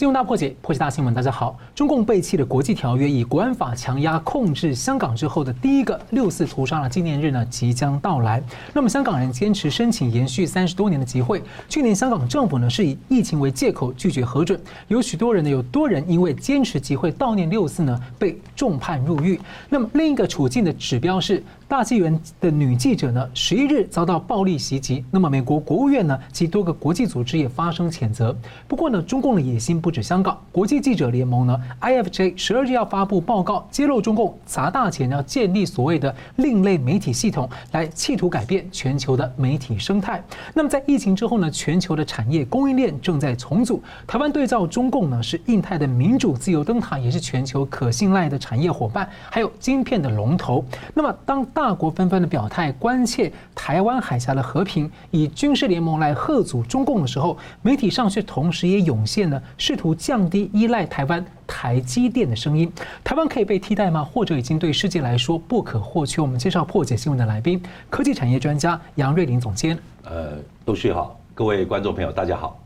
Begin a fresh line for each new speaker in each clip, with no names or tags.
新闻大破解，破解大新闻。大家好，中共背弃的国际条约，以国安法强压控制香港之后的第一个六四屠杀的纪念日呢，即将到来。那么香港人坚持申请延续三十多年的集会。去年香港政府呢是以疫情为借口拒绝核准，有许多人呢，有多人因为坚持集会悼念六四呢，被重判入狱。那么另一个处境的指标是。大纪元的女记者呢，十一日遭到暴力袭击。那么，美国国务院呢及多个国际组织也发声谴责。不过呢，中共的野心不止香港，国际记者联盟呢，IFJ 十二日要发布报告，揭露中共砸大钱要建立所谓的另类媒体系统，来企图改变全球的媒体生态。那么，在疫情之后呢，全球的产业供应链正在重组。台湾对照中共呢，是印太的民主自由灯塔，也是全球可信赖的产业伙伴，还有晶片的龙头。那么，当大国纷纷的表态关切台湾海峡的和平，以军事联盟来贺阻中共的时候，媒体上却同时也涌现了试图降低依赖台湾台积电的声音。台湾可以被替代吗？或者已经对世界来说不可或缺？我们介绍破解新闻的来宾，科技产业专家杨瑞林总监。
呃，陆旭好，各位观众朋友，大家好。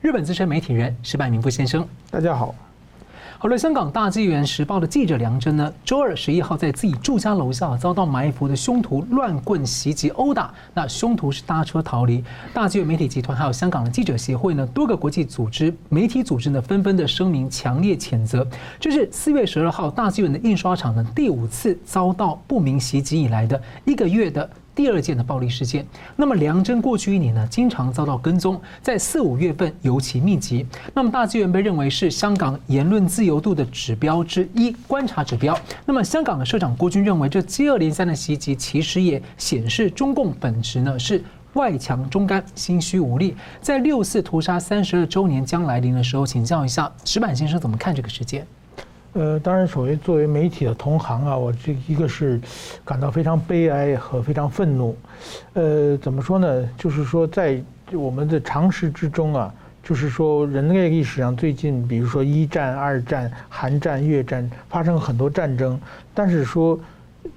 日本资深媒体人石柏明夫先生，
大家好。
好了，香港大纪元时报的记者梁真呢，周二十一号在自己住家楼下遭到埋伏的凶徒乱棍袭击殴打，那凶徒是搭车逃离。大纪元媒体集团还有香港的记者协会呢，多个国际组织、媒体组织呢，纷纷的声明强烈谴责。这是四月十二号大纪元的印刷厂呢第五次遭到不明袭击以来的一个月的。第二件的暴力事件，那么梁真过去一年呢，经常遭到跟踪，在四五月份尤其密集。那么大纪元被认为是香港言论自由度的指标之一，观察指标。那么香港的社长郭军认为，这接二连三的袭击其实也显示中共本质呢是外强中干、心虚无力。在六四屠杀三十二周年将来临的时候，请教一下石板先生怎么看这个事件？
呃，当然，所谓作为媒体的同行啊，我这一个是感到非常悲哀和非常愤怒。呃，怎么说呢？就是说，在我们的常识之中啊，就是说，人类历史上最近，比如说一战、二战、韩战、越战，发生了很多战争，但是说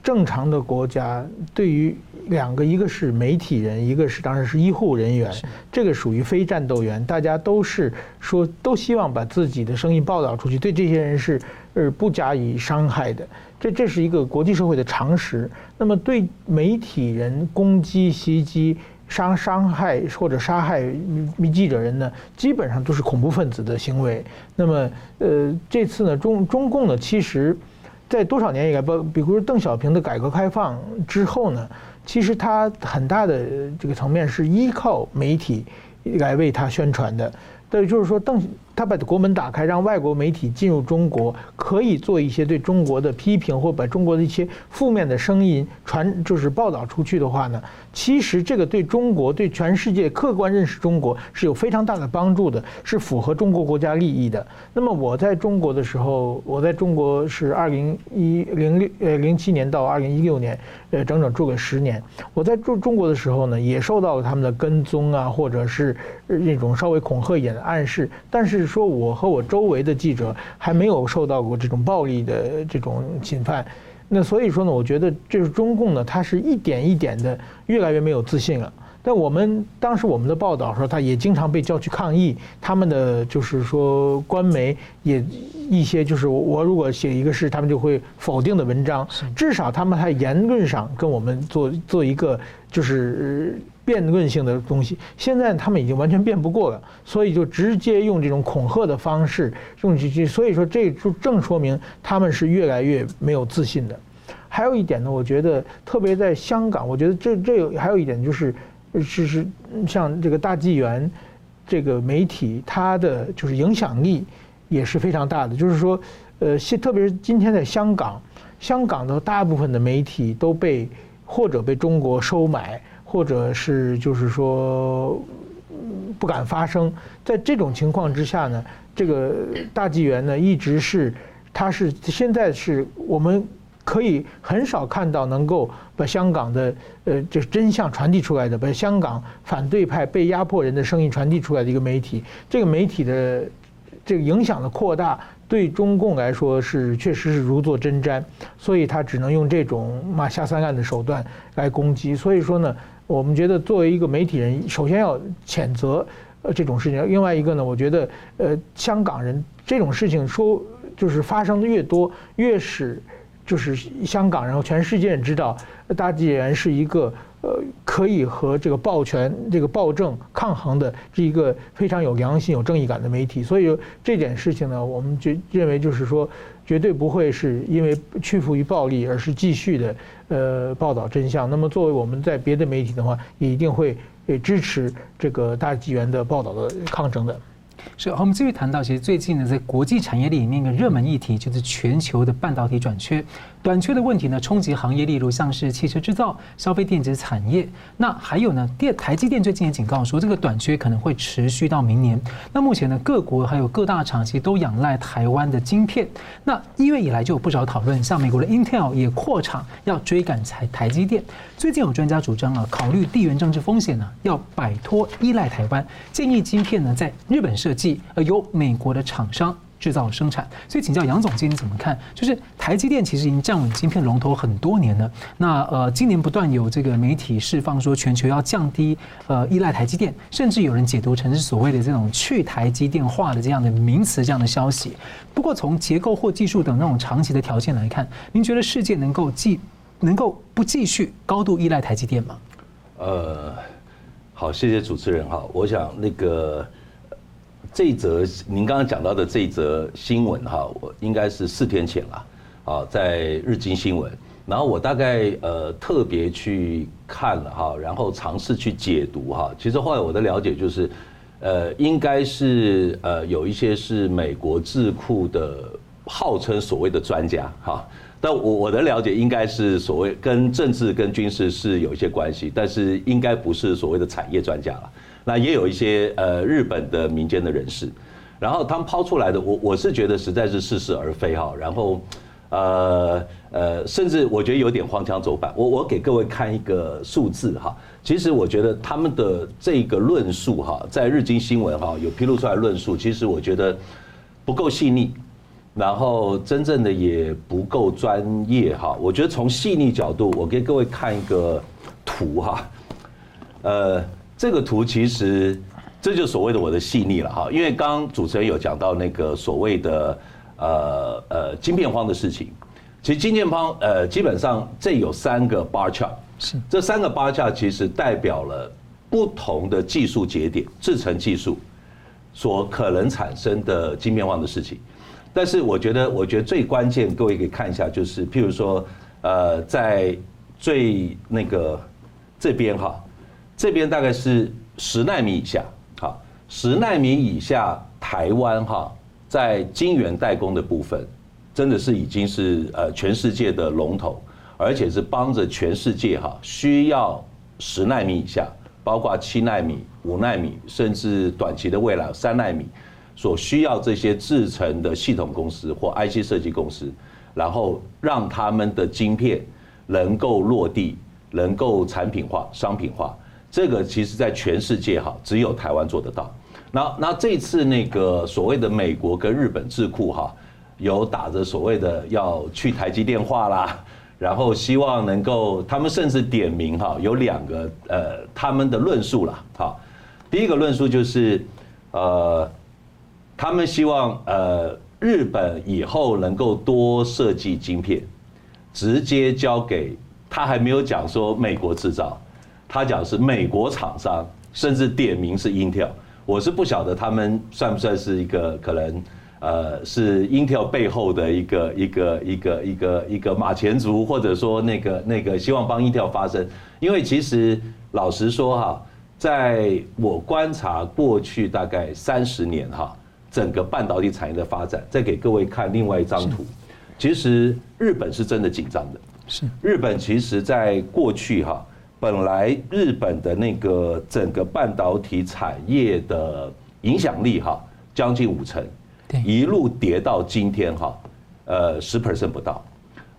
正常的国家对于。两个，一个是媒体人，一个是当然是医护人员，这个属于非战斗员，大家都是说都希望把自己的声音报道出去，对这些人是是不加以伤害的，这这是一个国际社会的常识。那么对媒体人攻击、袭击、伤伤害或者杀害记者人呢，基本上都是恐怖分子的行为。那么呃这次呢中中共呢其实，在多少年以来，不比如邓小平的改革开放之后呢。其实他很大的这个层面是依靠媒体来为他宣传的，对，就是说邓。他把国门打开，让外国媒体进入中国，可以做一些对中国的批评，或把中国的一些负面的声音传，就是报道出去的话呢，其实这个对中国、对全世界客观认识中国是有非常大的帮助的，是符合中国国家利益的。那么我在中国的时候，我在中国是二零一零六呃零七年到二零一六年，呃整整住了十年。我在住中国的时候呢，也受到了他们的跟踪啊，或者是那种稍微恐吓一点的暗示，但是。说我和我周围的记者还没有受到过这种暴力的这种侵犯，那所以说呢，我觉得这是中共呢，他是一点一点的越来越没有自信了。但我们当时我们的报道说，他也经常被叫去抗议，他们的就是说官媒也一些就是我如果写一个事，他们就会否定的文章，至少他们还言论上跟我们做做一个就是。辩论性的东西，现在他们已经完全辩不过了，所以就直接用这种恐吓的方式，用这这，所以说这就正说明他们是越来越没有自信的。还有一点呢，我觉得特别在香港，我觉得这这有还有一点就是，是是像这个大纪元这个媒体，它的就是影响力也是非常大的。就是说，呃，现特别是今天在香港，香港的大部分的媒体都被或者被中国收买。或者是就是说不敢发声，在这种情况之下呢，这个大纪元呢一直是，他是现在是我们可以很少看到能够把香港的呃这真相传递出来的，把香港反对派被压迫人的声音传递出来的一个媒体，这个媒体的这个影响的扩大。对中共来说是确实是如坐针毡，所以他只能用这种骂下三滥的手段来攻击。所以说呢，我们觉得作为一个媒体人，首先要谴责，呃这种事情。另外一个呢，我觉得呃香港人这种事情说就是发生的越多，越使就是香港人和全世界人知道大纪元是一个。呃，可以和这个暴权、这个暴政抗衡的，是一个非常有良心、有正义感的媒体。所以这点事情呢，我们就认为就是说，绝对不会是因为屈服于暴力，而是继续的呃报道真相。那么，作为我们在别的媒体的话，也一定会支持这个大纪元的报道的抗争的。
是，好，我们继续谈到，其实最近呢，在国际产业里面一个热门议题就是全球的半导体短缺。短缺的问题呢，冲击行业，例如像是汽车制造、消费电子产业。那还有呢，电台积电最近也警告说，这个短缺可能会持续到明年。那目前呢，各国还有各大厂其实都仰赖台湾的晶片。那一月以来就有不少讨论，像美国的 Intel 也扩厂要追赶台台积电。最近有专家主张啊，考虑地缘政治风险呢，要摆脱依赖台湾，建议晶片呢在日本设计，而由美国的厂商。制造生产，所以请教杨总监，你怎么看？就是台积电其实已经站稳晶片龙头很多年了。那呃，今年不断有这个媒体释放说，全球要降低呃依赖台积电，甚至有人解读成是所谓的这种去台积电化的这样的名词，这样的消息。不过从结构或技术等那种长期的条件来看，您觉得世界能够继能够不继续高度依赖台积电吗？
呃，好，谢谢主持人哈，我想那个。这一则您刚刚讲到的这一则新闻哈，我应该是四天前了，啊，在日经新闻，然后我大概呃特别去看了哈，然后尝试去解读哈，其实后来我的了解就是，呃，应该是呃有一些是美国智库的号称所谓的专家哈，但我我的了解应该是所谓跟政治跟军事是有一些关系，但是应该不是所谓的产业专家了。那也有一些呃日本的民间的人士，然后他们抛出来的，我我是觉得实在是似是而非哈，然后呃呃，甚至我觉得有点荒腔走板。我我给各位看一个数字哈，其实我觉得他们的这个论述哈，在日经新闻哈有披露出来论述，其实我觉得不够细腻，然后真正的也不够专业哈。我觉得从细腻角度，我给各位看一个图哈，呃。这个图其实，这就是所谓的我的细腻了哈，因为刚刚主持人有讲到那个所谓的呃呃晶片荒的事情，其实晶片荒呃基本上这有三个 bar chart，是。这三个 bar chart 其实代表了不同的技术节点、制成技术所可能产生的晶片荒的事情，但是我觉得我觉得最关键，各位可以看一下，就是譬如说呃在最那个这边哈。这边大概是十纳米以下，好，十纳米以下，台湾哈，在晶圆代工的部分，真的是已经是呃全世界的龙头，而且是帮着全世界哈需要十纳米以下，包括七纳米、五纳米，甚至短期的未来三纳米，所需要这些制程的系统公司或 IC 设计公司，然后让他们的晶片能够落地，能够产品化、商品化。这个其实，在全世界哈，只有台湾做得到。那那这次那个所谓的美国跟日本智库哈，有打着所谓的要去台积电化啦，然后希望能够，他们甚至点名哈，有两个呃他们的论述啦。哈。第一个论述就是，呃，他们希望呃日本以后能够多设计晶片，直接交给他，还没有讲说美国制造。他讲是美国厂商，甚至点名是 Intel，我是不晓得他们算不算是一个可能，呃，是 Intel 背后的一个一个一个一个一个马前卒，或者说那个那个希望帮 Intel 发声，因为其实老实说哈，在我观察过去大概三十年哈，整个半导体产业的发展，再给各位看另外一张图，其实日本是真的紧张的，是。日本其实在过去哈。本来日本的那个整个半导体产业的影响力哈，将近五成，一路跌到今天哈，呃十 percent 不到，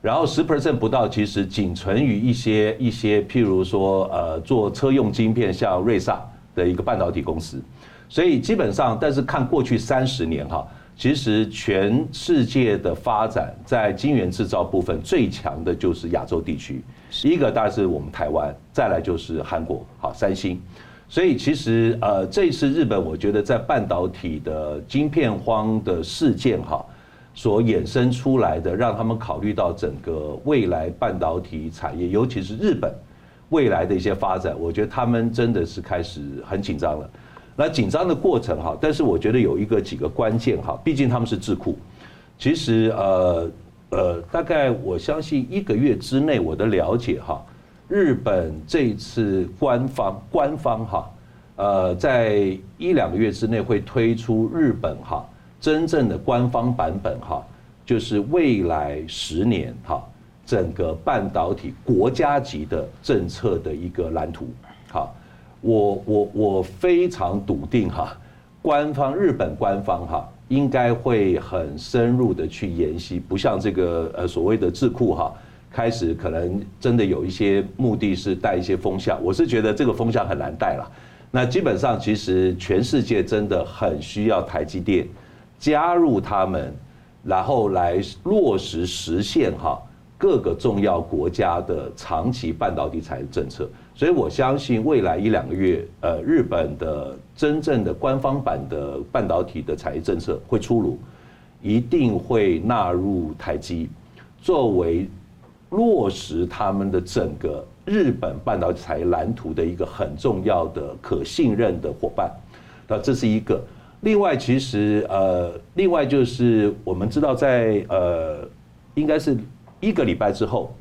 然后十 percent 不到，其实仅存于一些一些，譬如说呃做车用晶片，像瑞萨的一个半导体公司，所以基本上，但是看过去三十年哈，其实全世界的发展在晶圆制造部分最强的就是亚洲地区。第一个大概是我们台湾，再来就是韩国，好三星，所以其实呃，这次日本我觉得在半导体的晶片荒的事件哈，所衍生出来的，让他们考虑到整个未来半导体产业，尤其是日本未来的一些发展，我觉得他们真的是开始很紧张了。那紧张的过程哈，但是我觉得有一个几个关键哈，毕竟他们是智库，其实呃呃，大概我相信一个月之内，我的了解哈。日本这次官方官方哈，呃，在一两个月之内会推出日本哈真正的官方版本哈，就是未来十年哈整个半导体国家级的政策的一个蓝图。好，我我我非常笃定哈，官方日本官方哈应该会很深入的去研析，不像这个呃所谓的智库哈。开始可能真的有一些目的是带一些风向，我是觉得这个风向很难带了。那基本上其实全世界真的很需要台积电加入他们，然后来落实实现哈各个重要国家的长期半导体产业政策。所以我相信未来一两个月，呃，日本的真正的官方版的半导体的产业政策会出炉，一定会纳入台积作为。落实他们的整个日本半导体产业蓝图的一个很重要的可信任的伙伴，那这是一个。另外，其实呃，另外就是我们知道在呃，应该是一个礼拜之后，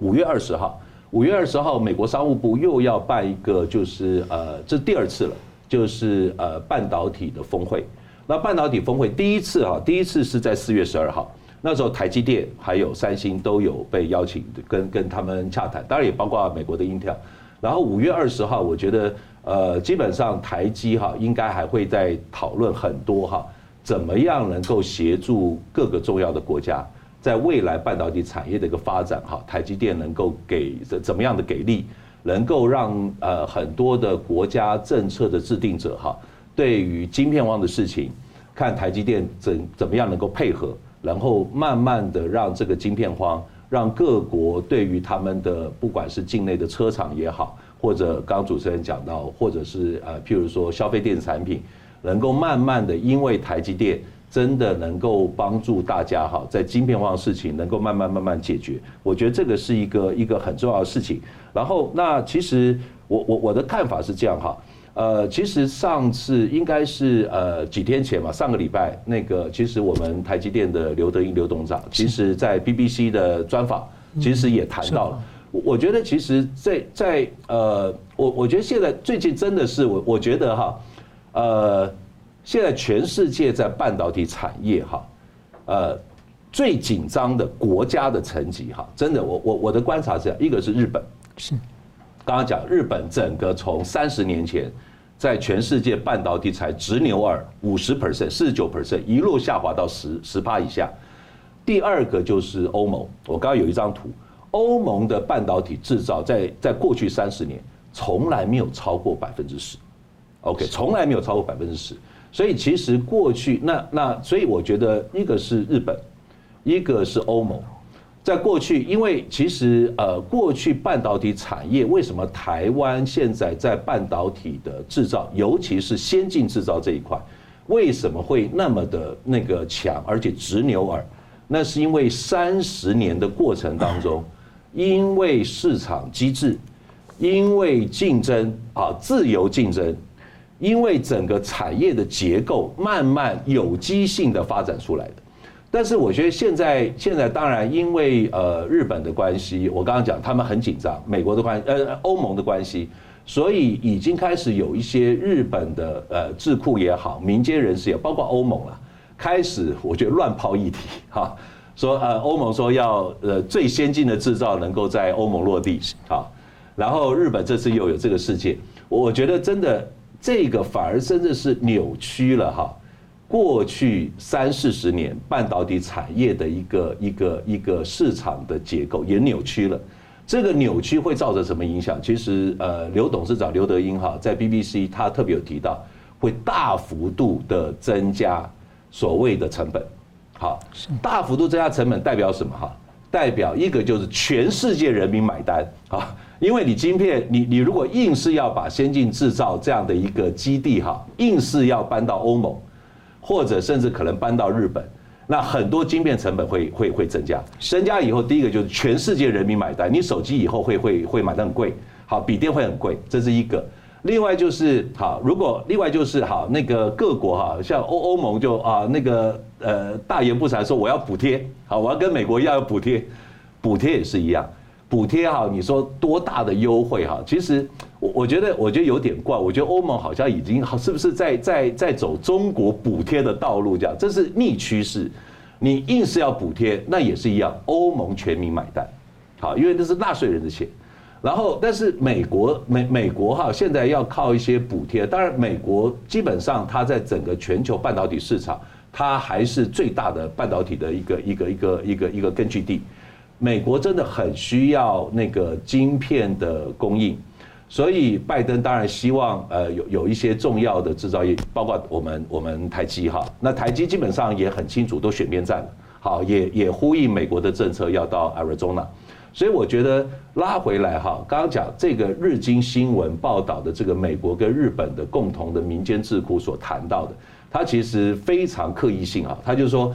五月二十号，五月二十号，美国商务部又要办一个，就是呃，这第二次了，就是呃半导体的峰会。那半导体峰会第一次哈，第一次是在四月十二号。那时候台积电还有三星都有被邀请跟跟他们洽谈，当然也包括美国的 Intel。然后五月二十号，我觉得呃基本上台积哈应该还会再讨论很多哈，怎么样能够协助各个重要的国家在未来半导体产业的一个发展哈，台积电能够给怎怎么样的给力，能够让呃很多的国家政策的制定者哈，对于晶片荒的事情，看台积电怎怎么样能够配合。然后慢慢的让这个晶片荒，让各国对于他们的不管是境内的车厂也好，或者刚刚主持人讲到，或者是呃譬如说消费电子产品，能够慢慢的因为台积电真的能够帮助大家哈，在晶片化的事情能够慢慢慢慢解决，我觉得这个是一个一个很重要的事情。然后那其实我我我的看法是这样哈。呃，其实上次应该是呃几天前嘛，上个礼拜那个，其实我们台积电的刘德英刘董事长，其实在 BBC 的专访，其实也谈到了。我觉得其实在在呃，我我觉得现在最近真的是我我觉得哈，呃，现在全世界在半导体产业哈，呃，最紧张的国家的层级哈，真的我我我的观察是这样，一个是日本，是。刚刚讲日本整个从三十年前，在全世界半导体才直牛耳五十 percent 四十九 percent 一路下滑到十十趴以下。第二个就是欧盟，我刚刚有一张图，欧盟的半导体制造在在过去三十年从来没有超过百分之十，OK，从来没有超过百分之十。所以其实过去那那所以我觉得一个是日本，一个是欧盟。在过去，因为其实呃，过去半导体产业为什么台湾现在在半导体的制造，尤其是先进制造这一块，为什么会那么的那个强，而且直牛耳？那是因为三十年的过程当中，因为市场机制，因为竞争啊，自由竞争，因为整个产业的结构慢慢有机性的发展出来的。但是我觉得现在现在当然因为呃日本的关系，我刚刚讲他们很紧张，美国的关呃欧盟的关系，所以已经开始有一些日本的呃智库也好，民间人士也包括欧盟了，开始我觉得乱抛议题哈，说呃欧盟说要呃最先进的制造能够在欧盟落地啊，然后日本这次又有这个事件，我觉得真的这个反而真的是扭曲了哈。过去三四十年半导体产业的一个一个一个市场的结构也扭曲了，这个扭曲会造成什么影响？其实呃，刘董事长刘德英哈在 BBC 他特别有提到，会大幅度的增加所谓的成本，好，大幅度增加成本代表什么哈？代表一个就是全世界人民买单啊，因为你晶片，你你如果硬是要把先进制造这样的一个基地哈，硬是要搬到欧盟，或者甚至可能搬到日本，那很多晶片成本会会会增加，增加以后，第一个就是全世界人民买单，你手机以后会会会买得很贵，好，笔电会很贵，这是一个。另外就是好，如果另外就是好，那个各国哈，像欧欧盟就啊那个呃大言不惭说我要补贴，好，我要跟美国一样要补贴，补贴也是一样，补贴哈，你说多大的优惠哈？其实我我觉得我觉得有点怪，我觉得欧盟好像已经好，是不是在在在走中国补贴的道路这样？这是逆趋势，你硬是要补贴，那也是一样，欧盟全民买单，好，因为这是纳税人的钱。然后，但是美国美美国哈，现在要靠一些补贴。当然，美国基本上它在整个全球半导体市场，它还是最大的半导体的一个一个一个一个一个根据地。美国真的很需要那个晶片的供应，所以拜登当然希望呃有有一些重要的制造业，包括我们我们台积哈。那台积基本上也很清楚，都选边站了，好，也也呼应美国的政策要到 Arizona。所以我觉得拉回来哈，刚刚讲这个日经新闻报道的这个美国跟日本的共同的民间智库所谈到的，它其实非常刻意性啊，他就说，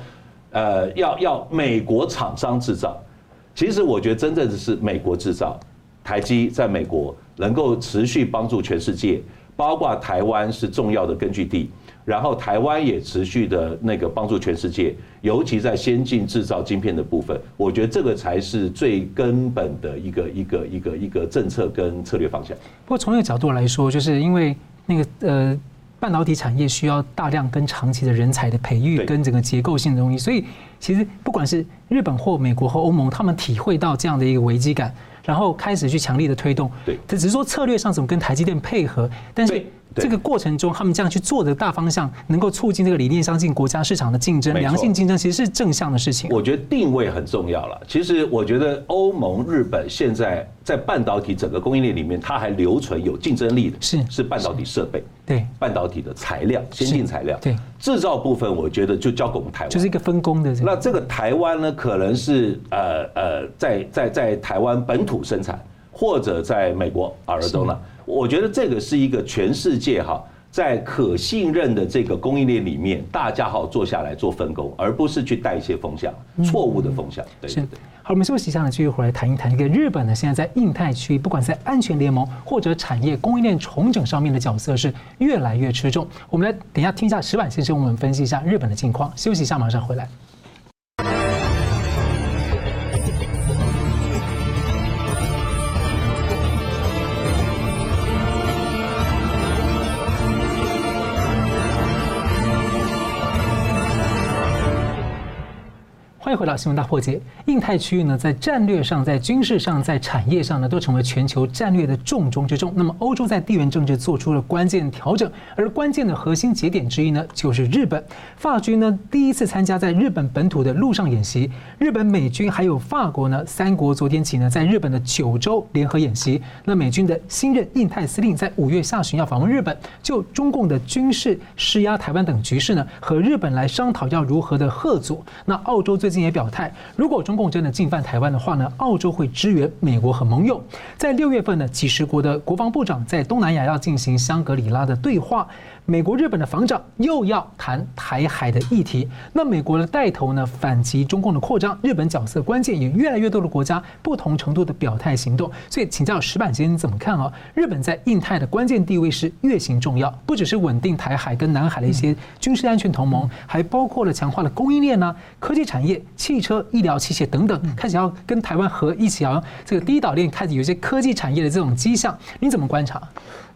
呃，要要美国厂商制造，其实我觉得真正的是美国制造，台积在美国能够持续帮助全世界，包括台湾是重要的根据地。然后台湾也持续的那个帮助全世界，尤其在先进制造晶片的部分，我觉得这个才是最根本的一个一个一个一个政策跟策略方向。
不过从那个角度来说，就是因为那个呃半导体产业需要大量跟长期的人才的培育跟整个结构性的东西，所以其实不管是日本或美国和欧盟，他们体会到这样的一个危机感，然后开始去强力的推动。
对，
这只是说策略上怎么跟台积电配合，但是。这个过程中，他们这样去做的大方向，能够促进这个理念相近国家市场的竞争，良性竞争，其实是正向的事情。
我觉得定位很重要了。其实我觉得欧盟、日本现在在半导体整个供应链里面，它还留存有竞争力的，是是半导体设备，对半导体的材料，先进材料，对制造部分，我觉得就交给我们台湾，
就是一个分工的。
那这个台湾呢，可能是呃呃，在在在台湾本土生产，或者在美国亚利桑那。我觉得这个是一个全世界哈，在可信任的这个供应链里面，大家好坐下来做分工，而不是去带一些风向，错误的风向。对对对。
好，我们休息一下呢，继续回来谈一谈一个日本呢，现在在印太区，不管在安全联盟或者产业供应链重整上面的角色是越来越吃重。我们来等一下听一下石板先生，我们分析一下日本的近况。休息一下，马上回来。欢迎回到新闻大破解。印太区域呢，在战略上、在军事上、在产业上呢，都成为全球战略的重中之重。那么，欧洲在地缘政治做出了关键调整，而关键的核心节点之一呢，就是日本。法军呢，第一次参加在日本本土的陆上演习。日本、美军还有法国呢，三国昨天起呢，在日本的九州联合演习。那美军的新任印太司令在五月下旬要访问日本，就中共的军事施压台湾等局势呢，和日本来商讨要如何的吓阻。那澳洲最近也表态，如果中共真的进犯台湾的话呢，澳洲会支援美国和盟友。在六月份呢，几十国的国防部长在东南亚要进行香格里拉的对话。美国、日本的防长又要谈台海的议题，那美国的带头呢，反击中共的扩张，日本角色关键，也越来越多的国家不同程度的表态行动。所以请教石板先生怎么看啊？日本在印太的关键地位是越行重要，不只是稳定台海跟南海的一些军事安全同盟，还包括了强化了供应链呢、科技产业、汽车、医疗器械等等，开始要跟台湾合一起啊，这个第一岛链开始有些科技产业的这种迹象，你怎么观察？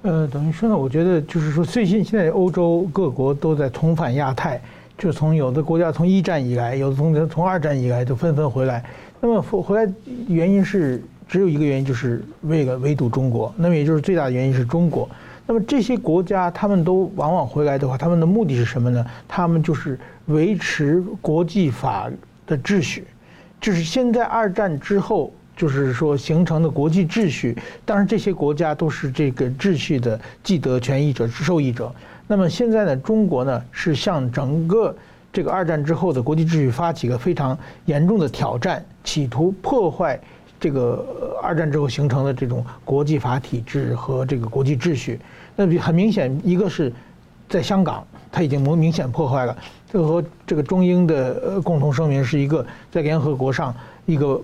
呃，等于说呢，我觉得就是说，最近现在欧洲各国都在重返亚太，就从有的国家从一战以来，有的从从二战以来都纷纷回来。那么回来原因是只有一个原因，就是为了围堵中国。那么也就是最大的原因是中国。那么这些国家他们都往往回来的话，他们的目的是什么呢？他们就是维持国际法的秩序，就是现在二战之后。就是说形成的国际秩序，当然这些国家都是这个秩序的既得权益者、受益者。那么现在呢，中国呢是向整个这个二战之后的国际秩序发起一个非常严重的挑战，企图破坏这个二战之后形成的这种国际法体制和这个国际秩序。那很明显，一个是在香港，它已经明明显破坏了。这和这个中英的呃共同声明是一个在联合国上一个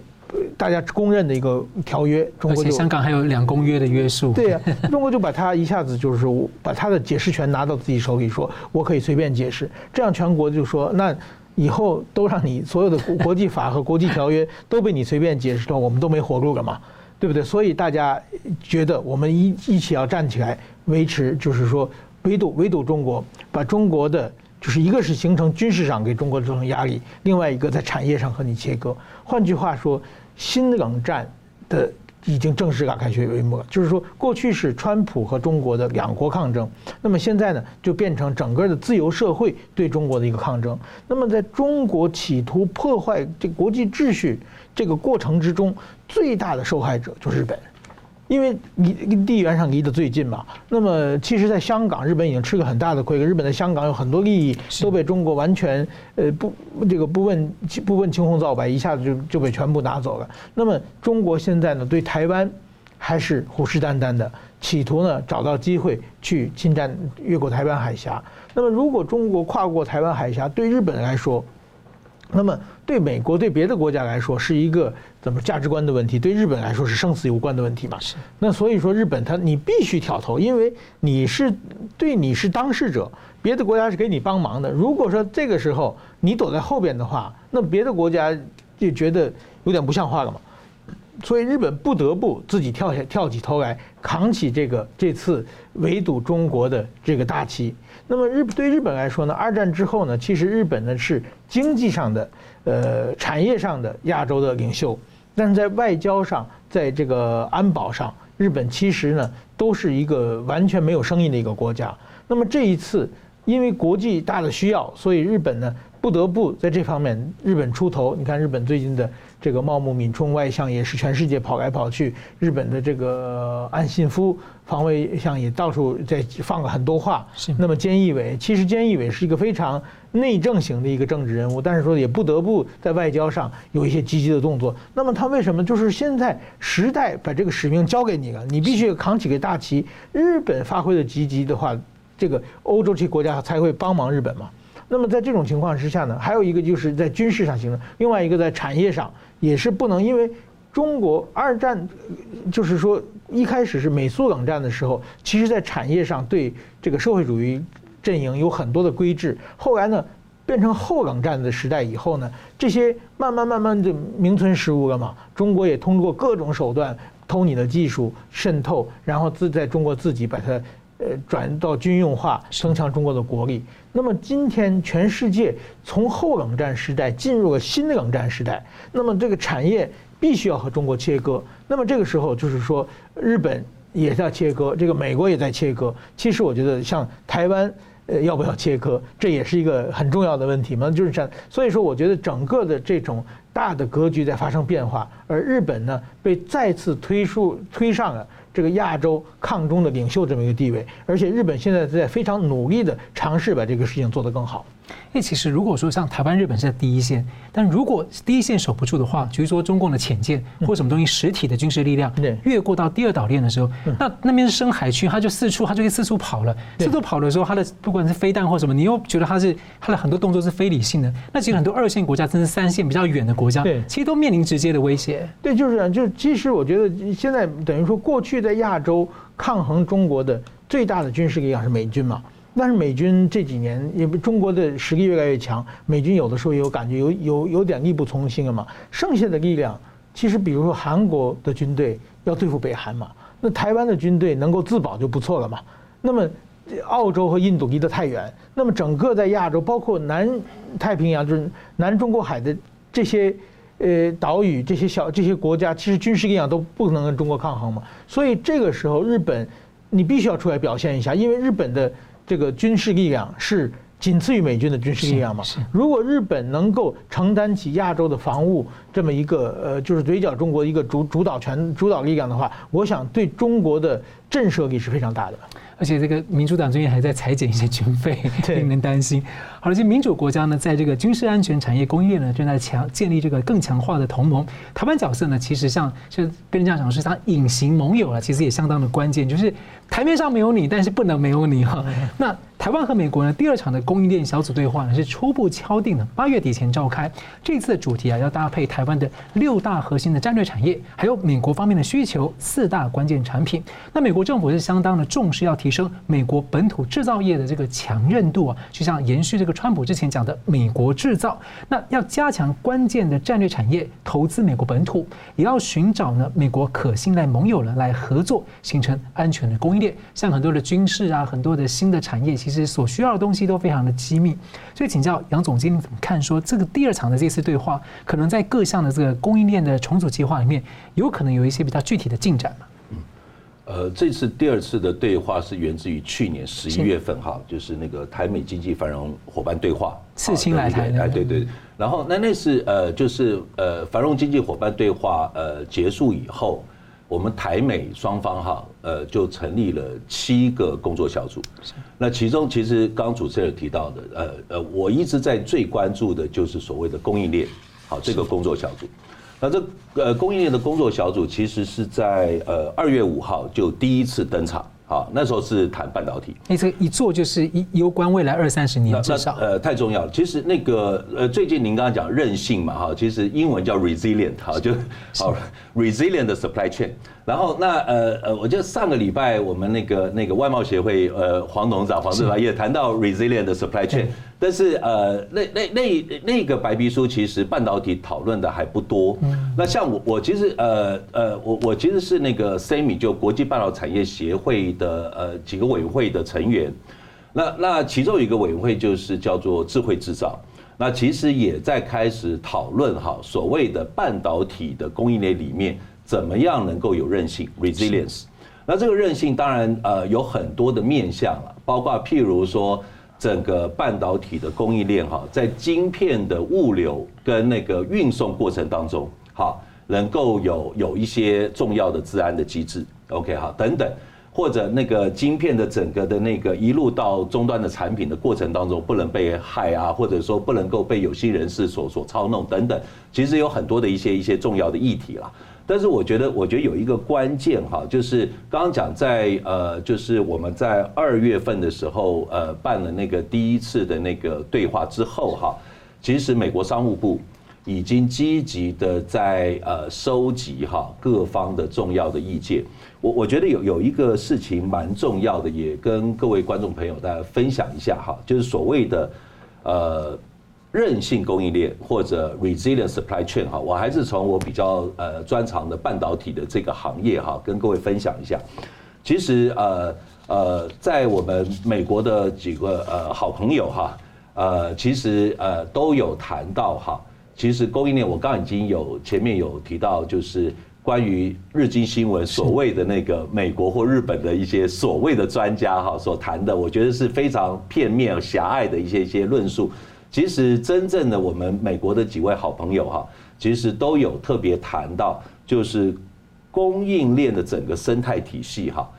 大家公认的一个条约。
中国就香港还有两公约的约束。
对呀，中国就把它一下子就是把它的解释权拿到自己手里，说我可以随便解释。这样全国就说那以后都让你所有的国际法和国际条约都被你随便解释的话，我们都没活路了嘛，对不对？所以大家觉得我们一一起要站起来维持，就是说围堵围堵中国，把中国的。就是一个是形成军事上给中国造成压力，另外一个在产业上和你切割。换句话说，新冷战的已经正式拉开帷幕了。就是说，过去是川普和中国的两国抗争，那么现在呢，就变成整个的自由社会对中国的一个抗争。那么在中国企图破坏这国际秩序这个过程之中，最大的受害者就是日本。因为离地缘上离得最近嘛，那么其实，在香港，日本已经吃了很大的亏。日本在香港有很多利益都被中国完全呃不这个不问不问青红皂白，一下子就就被全部拿走了。那么中国现在呢，对台湾还是虎视眈眈的，企图呢找到机会去侵占越过台湾海峡。那么如果中国跨过台湾海峡，对日本来说，那么对美国对别的国家来说是一个怎么价值观的问题，对日本来说是生死攸关的问题嘛？是。那所以说日本他你必须挑头，因为你是对你是当事者，别的国家是给你帮忙的。如果说这个时候你躲在后边的话，那别的国家就觉得有点不像话了嘛。所以日本不得不自己跳下跳起头来，扛起这个这次围堵中国的这个大旗。那么日对日本来说呢，二战之后呢，其实日本呢是经济上的、呃产业上的亚洲的领袖，但是在外交上，在这个安保上，日本其实呢都是一个完全没有声音的一个国家。那么这一次因为国际大的需要，所以日本呢不得不在这方面日本出头。你看日本最近的。这个茂木敏充外相也是全世界跑来跑去，日本的这个岸信夫防卫相也到处在放了很多话。是。那么菅义伟，其实菅义伟是一个非常内政型的一个政治人物，但是说也不得不在外交上有一些积极的动作。那么他为什么？就是现在时代把这个使命交给你了，你必须扛起个大旗。日本发挥的积极的话，这个欧洲这些国家才会帮忙日本嘛。那么在这种情况之下呢，还有一个就是在军事上形成，另外一个在产业上。也是不能，因为中国二战，就是说一开始是美苏冷战的时候，其实在产业上对这个社会主义阵营有很多的规制。后来呢，变成后冷战的时代以后呢，这些慢慢慢慢就名存实无了嘛。中国也通过各种手段偷你的技术渗透，然后自在中国自己把它呃转到军用化，增强中国的国力。那么今天全世界从后冷战时代进入了新的冷战时代，那么这个产业必须要和中国切割。那么这个时候就是说，日本也在切割，这个美国也在切割。其实我觉得像台湾，呃，要不要切割，这也是一个很重要的问题嘛。就是这样，所以说我觉得整个的这种大的格局在发生变化，而日本呢被再次推出推上了。这个亚洲抗中的领袖这么一个地位，而且日本现在在非常努力的尝试把这个事情做得更好。
因为其实如果说像台湾、日本是在第一线，但如果第一线守不住的话，比如说中共的潜舰或什么东西实体的军事力量越过到第二岛链的时候，那那边是深海区，它就四处它就可以四处跑了。四处跑的时候，它的不管是飞弹或什么，你又觉得它是它的很多动作是非理性的。那其实很多二线国家，甚至三线比较远的国家，其实都面临直接的威胁。
对，就是这样。就其实我觉得现在等于说，过去在亚洲抗衡中国的最大的军事力量是美军嘛。但是美军这几年，因为中国的实力越来越强，美军有的时候也有感觉有有有点力不从心了嘛。剩下的力量，其实比如说韩国的军队要对付北韩嘛，那台湾的军队能够自保就不错了嘛。那么澳洲和印度离得太远，那么整个在亚洲，包括南太平洋，就是南中国海的这些呃岛屿，这些小这些国家，其实军事力量都不能跟中国抗衡嘛。所以这个时候，日本你必须要出来表现一下，因为日本的。这个军事力量是仅次于美军的军事力量嘛？如果日本能够承担起亚洲的防务这么一个呃，就是围剿中国一个主主导权、主导力量的话，我想对中国的震慑力是非常大的。
而且这个民主党最近还在裁减一些军费，令人担心。好了，民主国家呢，在这个军事安全产业供应链呢，正在强建立这个更强化的同盟。台湾角色呢，其实像就跟人家讲是他隐形盟友了，其实也相当的关键，就是台面上没有你，但是不能没有你哈。那台湾和美国呢，第二场的供应链小组对话呢，是初步敲定的八月底前召开。这次的主题啊，要搭配台湾的六大核心的战略产业，还有美国方面的需求四大关键产品。那美国政府是相当的重视，要提升美国本土制造业的这个强韧度啊，就像延续这个川普之前讲的“美国制造”。那要加强关键的战略产业投资美国本土，也要寻找呢美国可信赖盟友呢来合作，形成安全的供应链。像很多的军事啊，很多的新的产业，其实。所需要的东西都非常的机密，所以请教杨总经理怎么看？说这个第二场的这次对话，可能在各项的这个供应链的重组计划里面，有可能有一些比较具体的进展吗？
嗯，呃，这次第二次的对话是源自于去年十一月份哈，就是那个台美经济繁荣伙伴对话，
刺青来台，
哎，对对。然后那那次呃，就是呃，繁荣经济伙伴对话呃结束以后。我们台美双方哈，呃，就成立了七个工作小组。那其中其实刚刚主持人提到的，呃呃，我一直在最关注的就是所谓的供应链，好，这个工作小组。那这呃供应链的工作小组其实是在呃二月五号就第一次登场。好，那时候是谈半导体。
你这个一做就是一攸关未来二三十年至少。
呃，太重要了。其实那个呃，最近您刚刚讲韧性嘛，哈，其实英文叫 resilient，哈，就好 resilient 的 supply chain。然后那呃呃，我记得上个礼拜我们那个那个外贸协会呃黄董事长黄志华也谈到 resilient 的 supply chain。但是呃，那那那那个白皮书其实半导体讨论的还不多。那像我我其实呃呃我我其实是那个 SEMI 就国际半导体产业协会的呃几个委员会的成员。那那其中有一个委员会就是叫做智慧制造。那其实也在开始讨论哈所谓的半导体的供应链里面怎么样能够有韧性 resilience。那这个韧性当然呃有很多的面向了，包括譬如说。整个半导体的供应链哈，在晶片的物流跟那个运送过程当中，哈，能够有有一些重要的治安的机制，OK 哈，等等，或者那个晶片的整个的那个一路到终端的产品的过程当中，不能被害啊，或者说不能够被有心人士所所操弄等等，其实有很多的一些一些重要的议题啦。但是我觉得，我觉得有一个关键哈，就是刚刚讲在呃，就是我们在二月份的时候呃办了那个第一次的那个对话之后哈，其实美国商务部已经积极的在呃收集哈各方的重要的意见。我我觉得有有一个事情蛮重要的，也跟各位观众朋友大家分享一下哈，就是所谓的呃。韧性供应链或者 resilient supply chain 哈，我还是从我比较呃专长的半导体的这个行业哈，跟各位分享一下。其实呃呃，在我们美国的几个呃好朋友哈，呃其实呃都有谈到哈，其实供应链我刚刚已经有前面有提到，就是关于日经新闻所谓的那个美国或日本的一些所谓的专家哈所谈的，我觉得是非常片面狭隘的一些一些论述。其实真正的我们美国的几位好朋友哈，其实都有特别谈到，就是供应链的整个生态体系哈，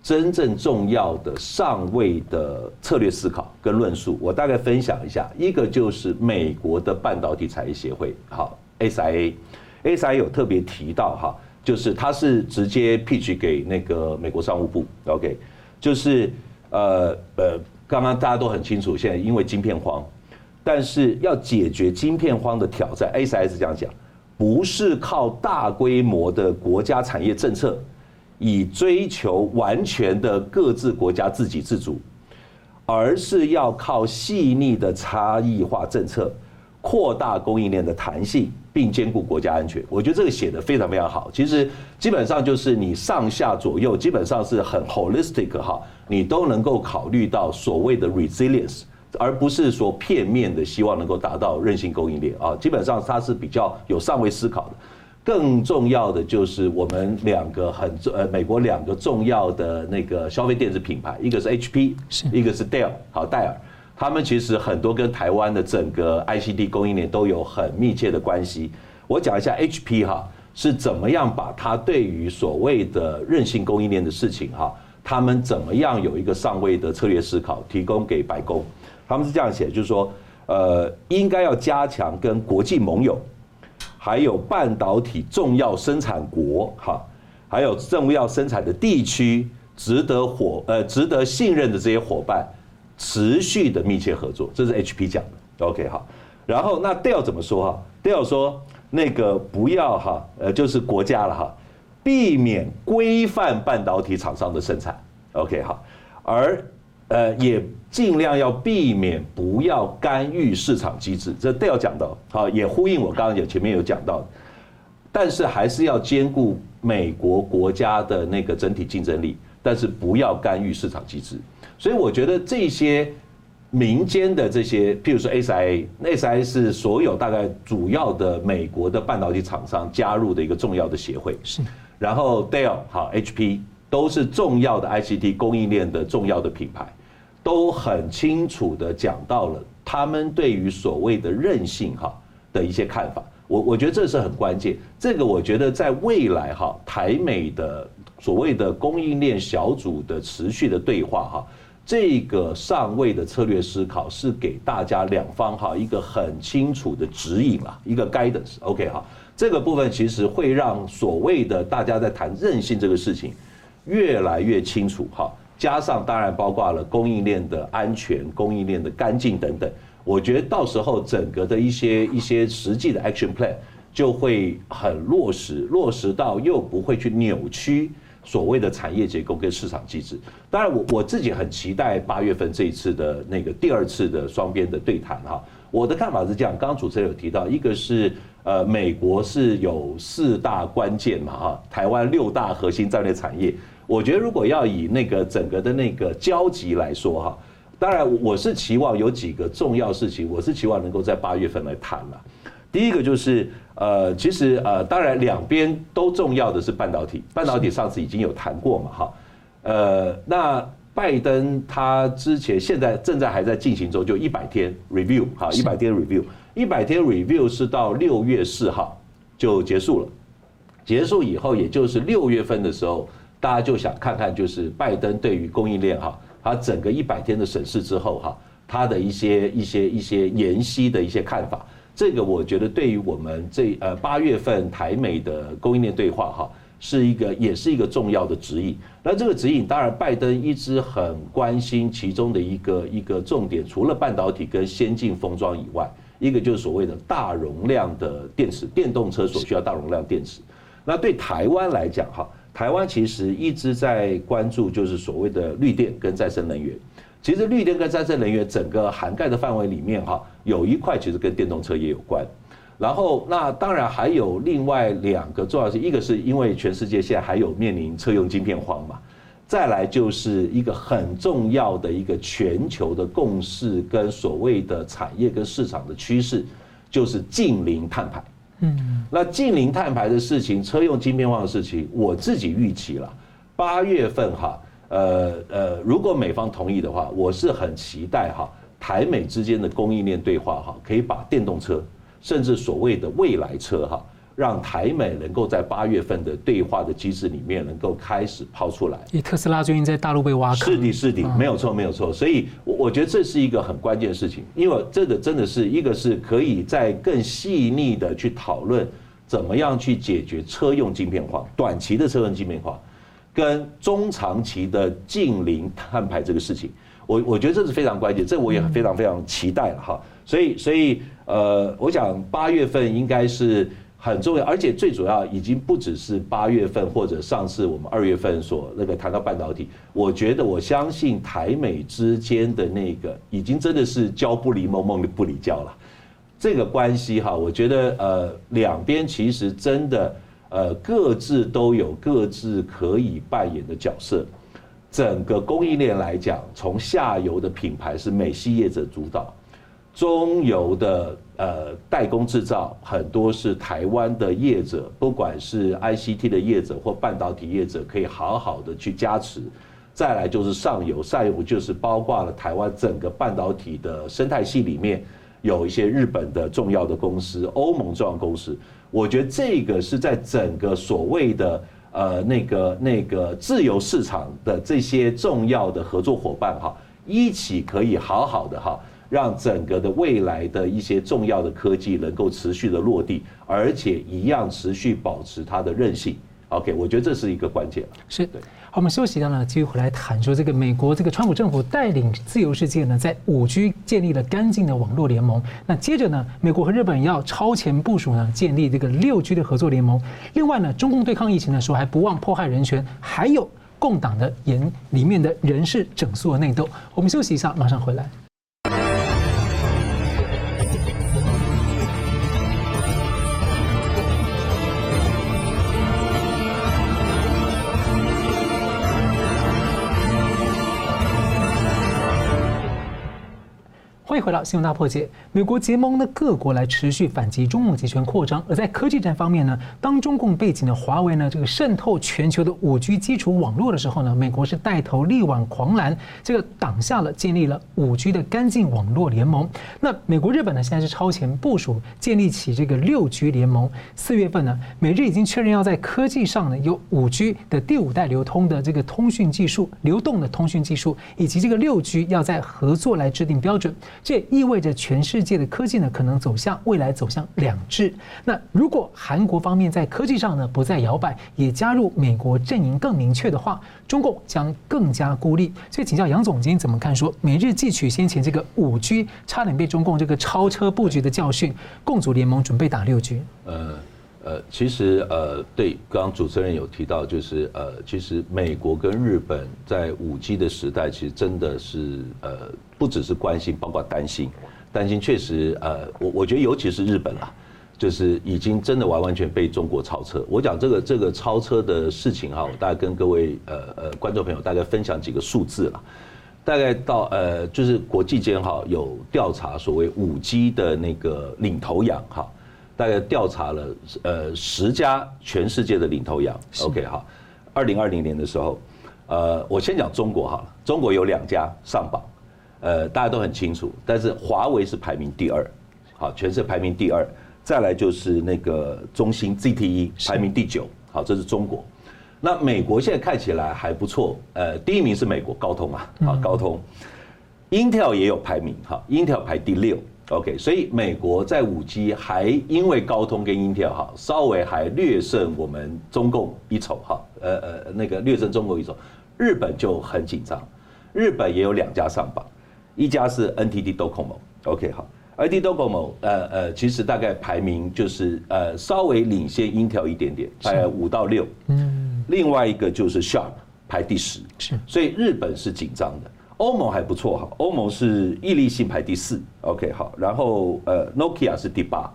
真正重要的上位的策略思考跟论述，我大概分享一下。一个就是美国的半导体产业协会，好，SIA，SIA 有特别提到哈，就是它是直接 pitch 给那个美国商务部，OK，就是呃呃，刚刚大家都很清楚，现在因为晶片荒。但是要解决晶片荒的挑战，SIA 是这样讲，不是靠大规模的国家产业政策，以追求完全的各自国家自给自足，而是要靠细腻的差异化政策，扩大供应链的弹性，并兼顾国家安全。我觉得这个写得非常非常好。其实基本上就是你上下左右基本上是很 holistic 哈，你都能够考虑到所谓的 resilience。而不是说片面的希望能够达到韧性供应链啊，基本上它是比较有上位思考的。更重要的就是我们两个很重呃，美国两个重要的那个消费电子品牌，一个是 HP，是一个是 Dell，好戴尔，他们其实很多跟台湾的整个 ICD 供应链都有很密切的关系。我讲一下 HP 哈是怎么样把它对于所谓的韧性供应链的事情哈。他们怎么样有一个上位的策略思考，提供给白宫。他们是这样写，就是说，呃，应该要加强跟国际盟友，还有半导体重要生产国哈，还有重要生产的地区，值得伙呃值得信任的这些伙伴，持续的密切合作。这是 HP 讲的。OK 好，然后那 Dell 怎么说哈？Dell 说那个不要哈，呃，就是国家了哈，避免规范半导体厂商的生产。OK 好，而。呃，也尽量要避免不要干预市场机制，这都要讲到，好，也呼应我刚刚有前面有讲到，但是还是要兼顾美国国家的那个整体竞争力，但是不要干预市场机制。所以我觉得这些民间的这些，譬如说 SIA，SIA 是所有大概主要的美国的半导体厂商加入的一个重要的协会，是。然后 Dell 好，HP 都是重要的 ICT 供应链的重要的品牌。都很清楚的讲到了他们对于所谓的韧性哈的一些看法，我我觉得这是很关键。这个我觉得在未来哈台美的所谓的供应链小组的持续的对话哈，这个上位的策略思考是给大家两方哈一个很清楚的指引啊，一个 guidance。OK 哈，这个部分其实会让所谓的大家在谈韧性这个事情越来越清楚哈。加上当然包括了供应链的安全、供应链的干净等等，我觉得到时候整个的一些一些实际的 action plan 就会很落实，落实到又不会去扭曲所谓的产业结构跟市场机制。当然，我我自己很期待八月份这一次的那个第二次的双边的对谈哈。我的看法是这样，刚刚主持人有提到，一个是呃美国是有四大关键嘛哈，台湾六大核心战略产业。我觉得如果要以那个整个的那个交集来说哈，当然我是期望有几个重要事情，我是期望能够在八月份来谈了。第一个就是呃，其实呃，当然两边都重要的是半导体，半导体上次已经有谈过嘛哈。呃，那拜登他之前现在正在还在进行中，就一百天 review 哈，一百天 review，一百天 review 是到六月四号就结束了，结束以后也就是六月份的时候。大家就想看看，就是拜登对于供应链哈，他整个一百天的审视之后哈，他的一些一些一些研析的一些看法，这个我觉得对于我们这呃八月份台美的供应链对话哈，是一个也是一个重要的指引。那这个指引当然拜登一直很关心其中的一个一个重点，除了半导体跟先进封装以外，一个就是所谓的大容量的电池，电动车所需要大容量电池。那对台湾来讲哈。台湾其实一直在关注，就是所谓的绿电跟再生能源。其实绿电跟再生能源整个涵盖的范围里面，哈，有一块其实跟电动车也有关。然后，那当然还有另外两个重要性，一个是因为全世界现在还有面临车用晶片荒嘛，再来就是一个很重要的一个全球的共识跟所谓的产业跟市场的趋势，就是近零碳排。嗯，那近零碳排的事情，车用晶片化的事情，我自己预期了，八月份哈，呃呃，如果美方同意的话，我是很期待哈，台美之间的供应链对话哈，可以把电动车，甚至所谓的未来车哈。让台美能够在八月份的对话的机制里面能够开始抛出来。
特斯拉最近在大陆被挖坑。
是的，是的，没有错，没有错。所以，我我觉得这是一个很关键的事情，因为这个真的是一个是可以在更细腻的去讨论怎么样去解决车用晶片化、短期的车用晶片化，跟中长期的近零碳排这个事情。我我觉得这是非常关键，这我也非常非常期待了哈。所以，所以呃，我想八月份应该是。很重要，而且最主要已经不只是八月份或者上次我们二月份所那个谈到半导体，我觉得我相信台美之间的那个已经真的是交不离梦，梦不离交了。这个关系哈，我觉得呃两边其实真的呃各自都有各自可以扮演的角色。整个供应链来讲，从下游的品牌是美系业者主导。中游的呃代工制造很多是台湾的业者，不管是 ICT 的业者或半导体业者，可以好好的去加持。再来就是上游，上游就是包括了台湾整个半导体的生态系里面有一些日本的重要的公司、欧盟重要公司。我觉得这个是在整个所谓的呃那个那个自由市场的这些重要的合作伙伴哈，一起可以好好的哈，让整个的未来的一些重要的科技能够持续的落地，而且一样持续保持它的韧性。OK，我觉得这是一个关键。
是对。好，我们休息一下呢，继续回来谈说这个美国这个川普政府带领自由世界呢，在五 G 建立了干净的网络联盟。那接着呢，美国和日本要超前部署呢，建立这个六 G 的合作联盟。另外呢，中共对抗疫情的时候还不忘迫害人权，还有共党的人里面的人事整肃的内斗。我们休息一下，马上回来。回到新闻大破解。美国结盟的各国来持续反击中共集权扩张，而在科技战方面呢，当中共背景的华为呢这个渗透全球的五 G 基础网络的时候呢，美国是带头力挽狂澜，这个挡下了建立了五 G 的干净网络联盟。那美国、日本呢，现在是超前部署建立起这个六 G 联盟。四月份呢，美日已经确认要在科技上呢有五 G 的第五代流通的这个通讯技术、流动的通讯技术，以及这个六 G 要在合作来制定标准。这意味着全世界的科技呢，可能走向未来走向两制。那如果韩国方面在科技上呢不再摇摆，也加入美国阵营更明确的话，中共将更加孤立。所以请教杨总监怎么看？说美日汲取先前这个五 G 差点被中共这个超车布局的教训，共组联盟准备打六 G。
呃呃，其实呃，对，刚刚主持人有提到，就是呃，其实美国跟日本在五 G 的时代，其实真的是呃。不只是关心，包括担心，担心确实，呃，我我觉得尤其是日本啊，就是已经真的完完全被中国超车。我讲这个这个超车的事情哈，我大概跟各位呃呃观众朋友大概分享几个数字了。大概到呃，就是国际间哈有调查所谓五 G 的那个领头羊哈，大概调查了呃十家全世界的领头羊。OK 哈，二零二零年的时候，呃，我先讲中国好了，中国有两家上榜。呃，大家都很清楚，但是华为是排名第二，好，全世界排名第二，再来就是那个中兴 ZTE 排名第九，好，这是中国。那美国现在看起来还不错，呃，第一名是美国高通啊，好，高通，Intel 也有排名，哈，Intel 排第六，OK，所以美国在五 G 还因为高通跟 Intel 哈，稍微还略胜我们中共一筹，哈，呃呃，那个略胜中共一筹，日本就很紧张，日本也有两家上榜。一家是 NTT Docomo，OK 好，NTT Docomo 呃呃，其实大概排名就是呃稍微领先 Intel 一点点，排五到六。嗯，另外一个就是 Sharp 排第十，是，所以日本是紧张的。欧盟还不错哈，欧盟是毅力性排第四，OK 好，然后呃 Nokia 是第八。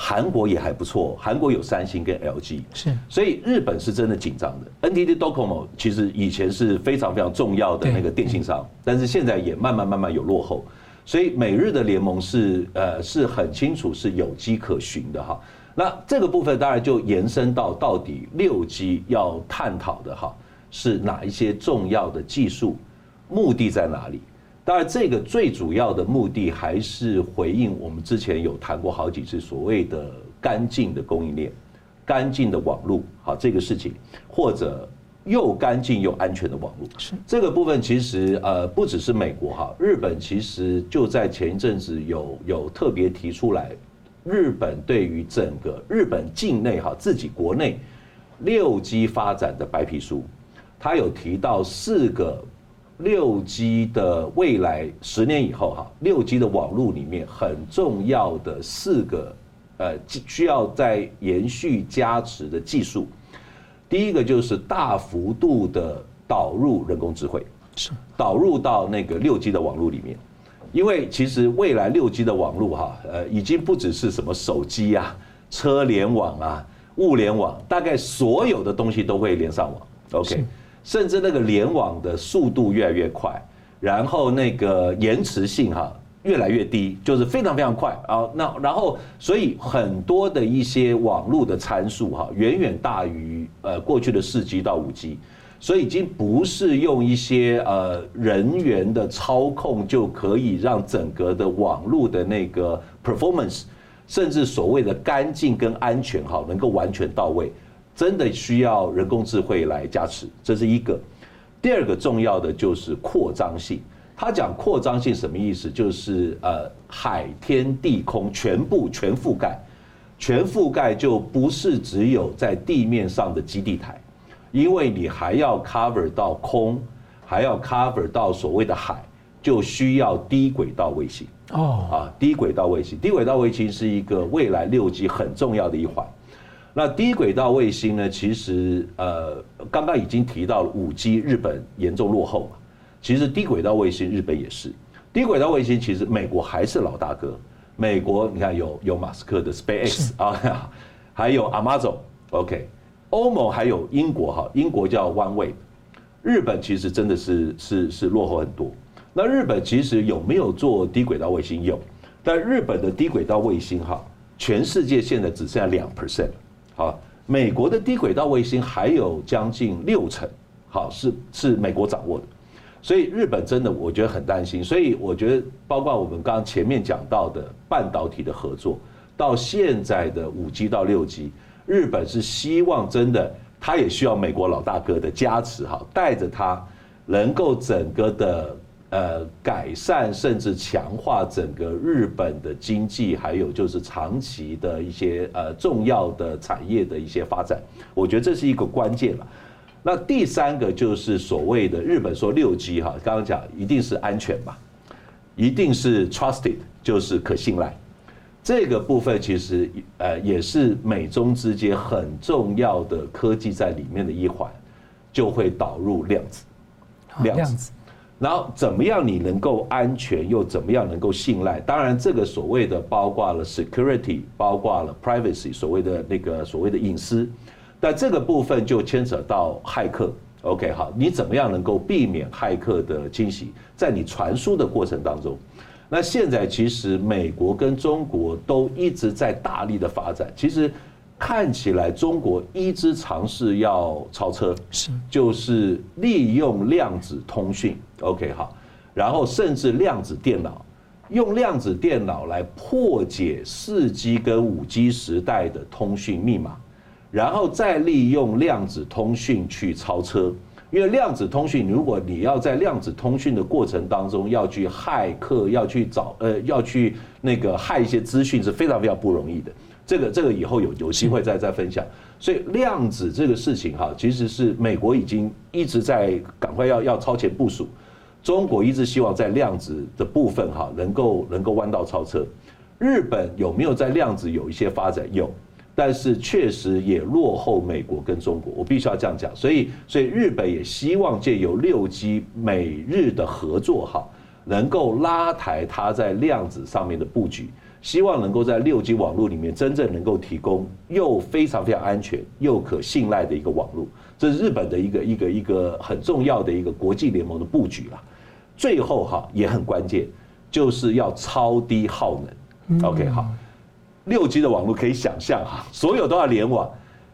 韩国也还不错，韩国有三星跟 LG，是，所以日本是真的紧张的。NTT Docomo 其实以前是非常非常重要的那个电信商，但是现在也慢慢慢慢有落后，所以美日的联盟是呃是很清楚是有迹可循的哈。那这个部分当然就延伸到到底六 G 要探讨的哈是哪一些重要的技术，目的在哪里？当然，这个最主要的目的还是回应我们之前有谈过好几次所谓的干净的供应链、干净的网络，好这个事情，或者又干净又安全的网络。是这个部分，其实呃不只是美国哈，日本其实就在前一阵子有有特别提出来，日本对于整个日本境内哈自己国内六 G 发展的白皮书，它有提到四个。六 G 的未来十年以后，哈，六 G 的网络里面很重要的四个，呃，需要再延续加持的技术。第一个就是大幅度的导入人工智慧，是导入到那个六 G 的网络里面，因为其实未来六 G 的网络，哈，呃，已经不只是什么手机啊、车联网啊、物联网，大概所有的东西都会连上网。OK。甚至那个联网的速度越来越快，然后那个延迟性哈越来越低，就是非常非常快啊。那然后所以很多的一些网络的参数哈远远大于呃过去的四 G 到五 G，所以已经不是用一些呃人员的操控就可以让整个的网络的那个 performance，甚至所谓的干净跟安全哈能够完全到位。真的需要人工智慧来加持，这是一个。第二个重要的就是扩张性。他讲扩张性什么意思？就是呃，海天地空全部全覆盖，全覆盖就不是只有在地面上的基地台，因为你还要 cover 到空，还要 cover 到所谓的海，就需要低轨道卫星。哦，啊，低轨道卫星，低轨道卫星是一个未来六 G 很重要的一环。那低轨道卫星呢？其实呃，刚刚已经提到了五 G，日本严重落后嘛。其实低轨道卫星日本也是，低轨道卫星其实美国还是老大哥。美国你看有有马斯克的 SpaceX 啊，还有 Amazon，OK，欧盟还有英国哈，英国叫 OneWeb。日本其实真的是是是落后很多。那日本其实有没有做低轨道卫星？有，但日本的低轨道卫星哈，全世界现在只剩下两 percent。好，美国的低轨道卫星还有将近六成，好是是美国掌握的，所以日本真的我觉得很担心。所以我觉得，包括我们刚刚前面讲到的半导体的合作，到现在的五 G 到六 G，日本是希望真的，他也需要美国老大哥的加持，哈，带着他能够整个的。呃，改善甚至强化整个日本的经济，还有就是长期的一些呃重要的产业的一些发展，我觉得这是一个关键了。那第三个就是所谓的日本说六 G 哈，刚刚讲一定是安全嘛，一定是 trusted，就是可信赖。这个部分其实呃也是美中之间很重要的科技在里面的一环，就会导入量子，
量子。
然后怎么样你能够安全，又怎么样能够信赖？当然，这个所谓的包括了 security，包括了 privacy，所谓的那个所谓的隐私，但这个部分就牵扯到骇客。OK，好，你怎么样能够避免骇客的侵袭？在你传输的过程当中，那现在其实美国跟中国都一直在大力的发展。其实。看起来中国一直尝试要超车，是就是利用量子通讯，OK 好，然后甚至量子电脑，用量子电脑来破解四 G 跟五 G 时代的通讯密码，然后再利用量子通讯去超车。因为量子通讯，如果你要在量子通讯的过程当中要去骇客，要去找呃要去那个骇一些资讯是非常非常不容易的。这个这个以后有有机会再再分享，所以量子这个事情哈，其实是美国已经一直在赶快要要超前部署，中国一直希望在量子的部分哈能够能够弯道超车，日本有没有在量子有一些发展？有，但是确实也落后美国跟中国，我必须要这样讲，所以所以日本也希望借由六 G 美日的合作哈，能够拉抬它在量子上面的布局。希望能够在六 G 网络里面真正能够提供又非常非常安全又可信赖的一个网络，这是日本的一个一个一个很重要的一个国际联盟的布局了。最后哈也很关键，就是要超低耗能。OK 好，六 G 的网络可以想象哈，所有都要联网，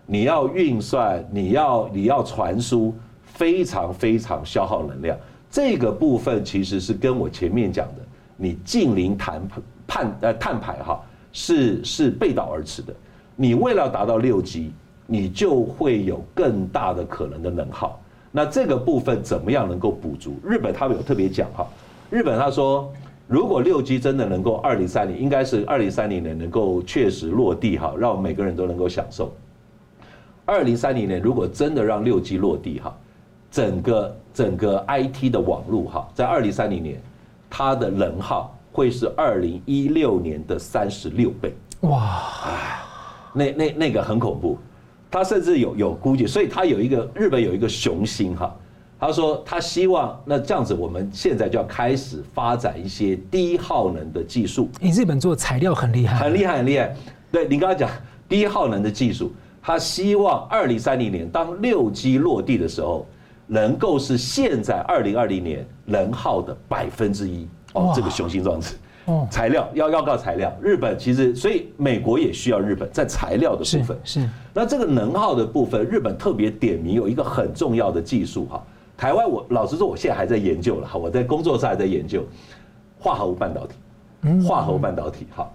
你要运算，你要你要传输，非常非常消耗能量。这个部分其实是跟我前面讲的，你近零碳排。碳呃碳排哈是是背道而驰的，你为了达到六 G，你就会有更大的可能的能耗。那这个部分怎么样能够补足？日本他们有特别讲哈，日本他说，如果六 G 真的能够二零三零，应该是二零三零年能够确实落地哈，让每个人都能够享受。二零三零年如果真的让六 G 落地哈，整个整个 IT 的网络哈，在二零三零年它的能耗。会是二零一六年的三十六倍哇！哎，那那那个很恐怖，他甚至有有估计，所以他有一个日本有一个雄心哈，他说他希望那这样子，我们现在就要开始发展一些低耗能的技术。
你日本做材料很厉害，
很厉害，很厉害。对，你刚刚讲低耗能的技术，他希望二零三零年当六 G 落地的时候，能够是现在二零二零年能耗的百分之一。哦，这个雄心壮志，哦，材料要要靠材料。日本其实，所以美国也需要日本在材料的部分。是。那这个能耗的部分，日本特别点名有一个很重要的技术哈。台湾我老实说，我现在还在研究了哈，我在工作上还在研究化合物半导体。化合物半导体哈，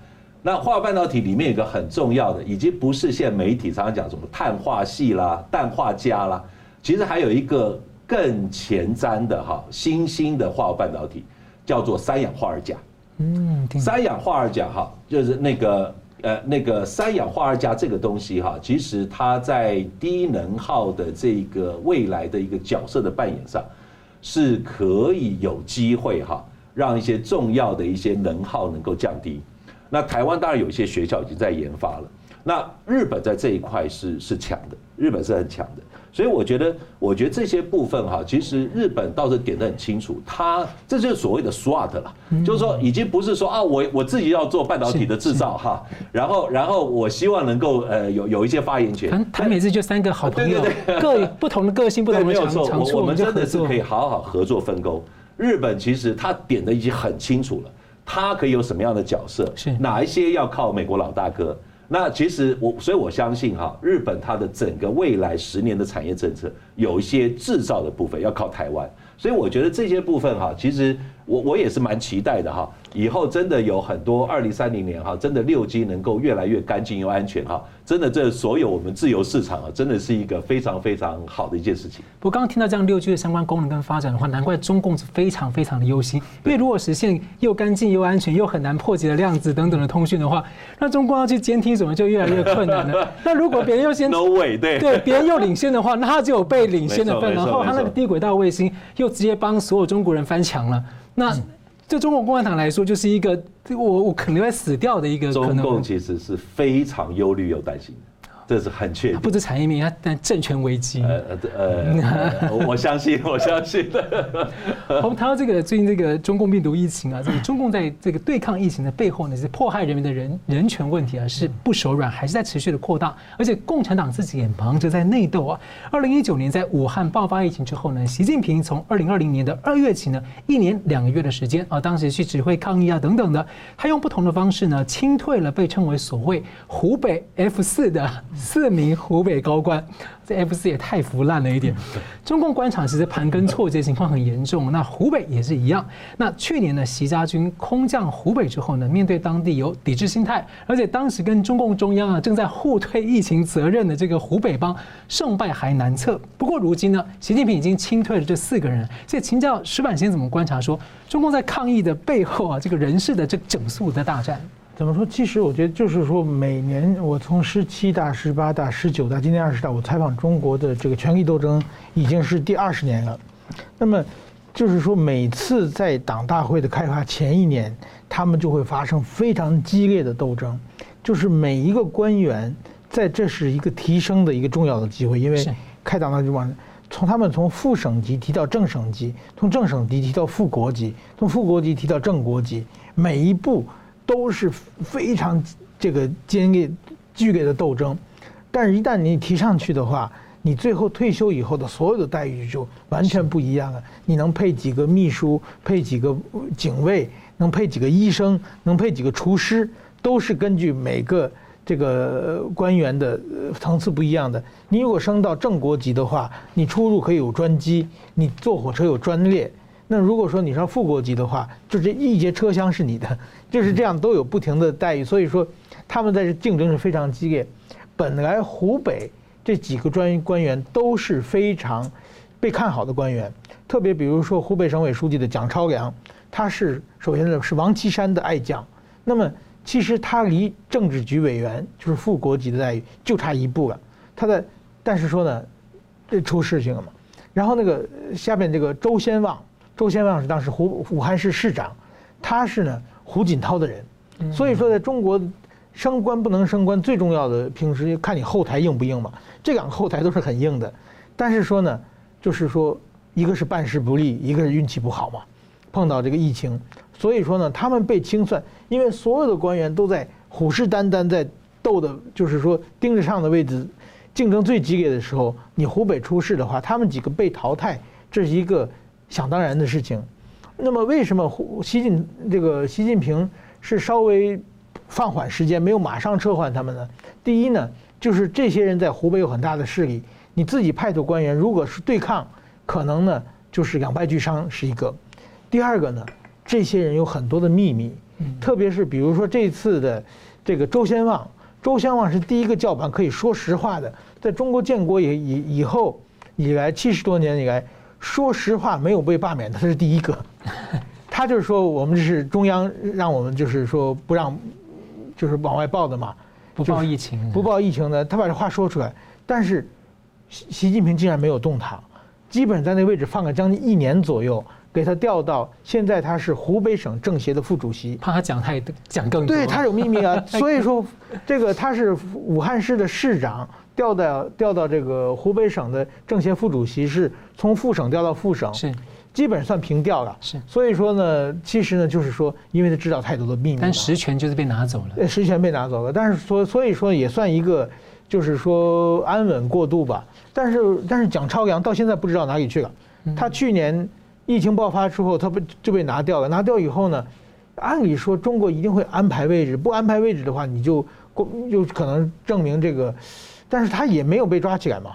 那化合半导体里面有一个很重要的，已经不是现在媒体常常讲什么碳化系啦、氮化镓啦，其实还有一个更前瞻的哈新兴的化合半导体，叫做三氧化二钾。嗯，三氧化二钾哈，就是那个呃那个三氧化二钾这个东西哈，其实它在低能耗的这个未来的一个角色的扮演上，是可以有机会哈，让一些重要的一些能耗能够降低。那台湾当然有一些学校已经在研发了，那日本在这一块是是强的，日本是很强的，所以我觉得，我觉得这些部分哈，其实日本倒是点得很清楚，它这就是所谓的 SWOT 了，就是说已经不是说啊，我我自己要做半导体的制造哈，然后然后我希望能够呃有有一些发言权，
他每次就三个好朋友，各有不同的个性，不同的长长处，
我们真的是可以好好合作分工。日本其实他点的已经很清楚了。他可以有什么样的角色？是哪一些要靠美国老大哥？那其实我，所以我相信哈，日本它的整个未来十年的产业政策，有一些制造的部分要靠台湾。所以我觉得这些部分哈，其实我我也是蛮期待的哈。以后真的有很多二零三零年哈，真的六 G 能够越来越干净又安全哈。真的，这所有我们自由市场啊，真的是一个非常非常好的一件事情。
不过刚刚听到这样六 G 的相关功能跟发展的话，难怪中共是非常非常的忧心。因为如果实现又干净又安全又很难破解的量子等等的通讯的话，那中共要去监听什么就越来越困难了。那如果别人又先
，No way，对
对，别人又领先的话，那他就有被领先的份。然后他那个低轨道卫星又直接帮所有中国人翻墙了。那对中国共产党来说，就是一个我我可能会死掉的一个。
中共其实是非常忧虑又担心。这是很确定，
不止产业面，但政权危机。呃
呃，我相信，我相信。
我们谈到这个最近这个中共病毒疫情啊，这个中共在这个对抗疫情的背后呢，是迫害人民的人人权问题啊，是不手软，还是在持续的扩大？而且共产党自己也忙着在内斗啊。二零一九年在武汉爆发疫情之后呢，习近平从二零二零年的二月起呢，一年两个月的时间啊，当时去指挥抗疫啊等等的，他用不同的方式呢，清退了被称为所谓湖北 F 四的。四名湖北高官，这 F 四也太腐烂了一点。中共官场其实盘根错节情况很严重，那湖北也是一样。那去年呢，习家军空降湖北之后呢，面对当地有抵制心态，而且当时跟中共中央啊正在互推疫情责任的这个湖北帮，胜败还难测。不过如今呢，习近平已经清退了这四个人，所以请教石板先怎么观察说，中共在抗疫的背后啊，这个人事的这整肃的大战。
怎么说？其实我觉得就是说，每年我从十七大、十八大、十九大，今年二十大，我采访中国的这个权力斗争已经是第二十年了。那么，就是说每次在党大会的开发前一年，他们就会发生非常激烈的斗争。就是每一个官员在这是一个提升的一个重要的机会，因为开党大会往从他们从副省级提到正省级，从正省级提到副国级，从副国级提到正国级，每一步。都是非常这个坚烈、剧烈的斗争，但是，一旦你提上去的话，你最后退休以后的所有的待遇就完全不一样了。你能配几个秘书，配几个警卫，能配几个医生，能配几个厨师，都是根据每个这个官员的层次不一样的。你如果升到正国级的话，你出入可以有专机，你坐火车有专列。那如果说你上副国级的话，就这一节车厢是你的，就是这样都有不停的待遇。所以说，他们在这竞争是非常激烈。本来湖北这几个专官员都是非常被看好的官员，特别比如说湖北省委书记的蒋超良，他是首先呢是王岐山的爱将。那么其实他离政治局委员就是副国级的待遇就差一步了。他的但是说呢，这出事情了嘛。然后那个下面这个周先旺。周先旺是当时湖武汉市市长，他是呢胡锦涛的人，所以说在中国升官不能升官，最重要的平时看你后台硬不硬嘛。这两个后台都是很硬的，但是说呢，就是说一个是办事不力，一个是运气不好嘛，碰到这个疫情，所以说呢他们被清算，因为所有的官员都在虎视眈眈在斗的，就是说盯着上的位置，竞争最激烈的时候，你湖北出事的话，他们几个被淘汰，这是一个。想当然的事情，那么为什么习近这个习近平是稍微放缓时间，没有马上撤换他们呢？第一呢，就是这些人在湖北有很大的势力，你自己派出官员，如果是对抗，可能呢就是两败俱伤是一个。第二个呢，这些人有很多的秘密，特别是比如说这次的这个周先旺，周先旺是第一个叫板可以说实话的，在中国建国以以以后以来七十多年以来，说实话没有被罢免的，他是第一个。他就是说，我们是中央让我们就是说不让，就是往外报的嘛，
不报疫情，
不报疫情的，他把这话说出来。但是习习近平竟然没有动他，基本在那位置放了将近一年左右。给他调到现在，他是湖北省政协的副主席，
怕他讲太讲更多。
对，他有秘密啊，所以说这个他是武汉市的市长，调到调到这个湖北省的政协副主席，是从副省调到副省，
是
基本算平调了。
是，
所以说呢，其实呢，就是说，因为他知道太多的秘密，
但实权就是被拿走了，
实权被拿走了。但是说，所以说也算一个，就是说安稳过渡吧。但是但是蒋超阳到现在不知道哪里去了，他去年。疫情爆发之后，他被就被拿掉了？拿掉以后呢，按理说中国一定会安排位置，不安排位置的话，你就就可能证明这个，但是他也没有被抓起来嘛。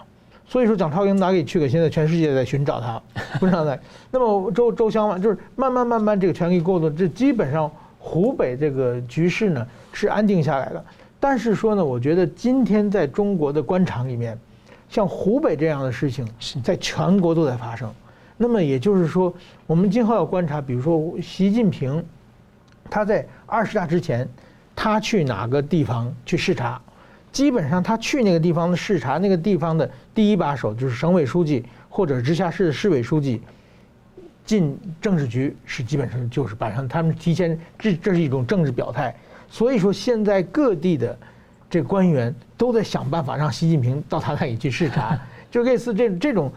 所以说蒋超英哪里去了？现在全世界在寻找他，不知道在。那么周周湘王就是慢慢慢慢这个权力过渡，这基本上湖北这个局势呢是安定下来了。但是说呢，我觉得今天在中国的官场里面，像湖北这样的事情，在全国都在发生。那么也就是说，我们今后要观察，比如说习近平，他在二十大之前，他去哪个地方去视察，基本上他去那个地方的视察，那个地方的第一把手就是省委书记或者直辖市的市委书记，进政治局是基本上就是把上他们提前这这是一种政治表态。所以说现在各地的这官员都在想办法让习近平到他那里去视察，就类似这这种。